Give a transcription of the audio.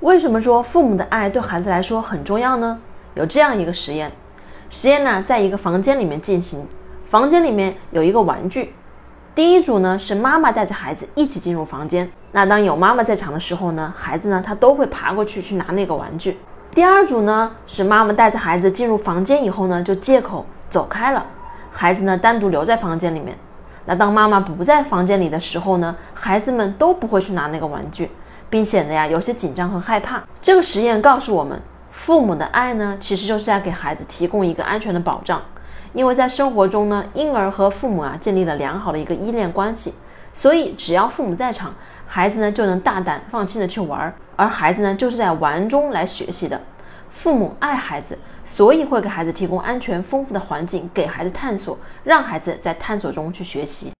为什么说父母的爱对孩子来说很重要呢？有这样一个实验，实验呢在一个房间里面进行，房间里面有一个玩具。第一组呢是妈妈带着孩子一起进入房间，那当有妈妈在场的时候呢，孩子呢他都会爬过去去拿那个玩具。第二组呢是妈妈带着孩子进入房间以后呢，就借口走开了，孩子呢单独留在房间里面。那当妈妈不在房间里的时候呢，孩子们都不会去拿那个玩具，并显得呀有些紧张和害怕。这个实验告诉我们，父母的爱呢，其实就是在给孩子提供一个安全的保障。因为在生活中呢，婴儿和父母啊建立了良好的一个依恋关系，所以只要父母在场，孩子呢就能大胆放心的去玩，而孩子呢就是在玩中来学习的。父母爱孩子，所以会给孩子提供安全丰富的环境，给孩子探索，让孩子在探索中去学习。